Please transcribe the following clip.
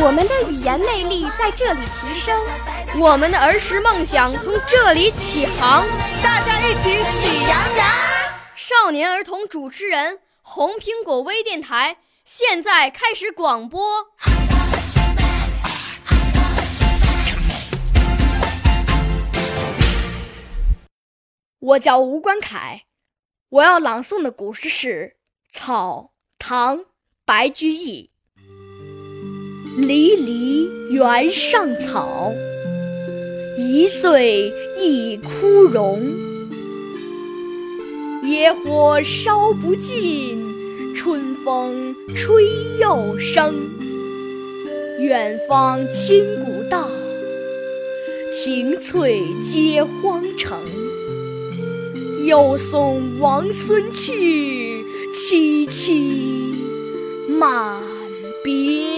我们的语言魅力在这里提升，我们的儿时梦想从这里起航。大家一起喜羊羊。少年儿童主持人，红苹果微电台现在开始广播。我叫吴冠凯，我要朗诵的古诗是《草》，唐·白居易。离离原上草，一岁一枯荣。野火烧不尽，春风吹又生。远芳侵古道，晴翠接荒城。又送王孙去，萋萋满别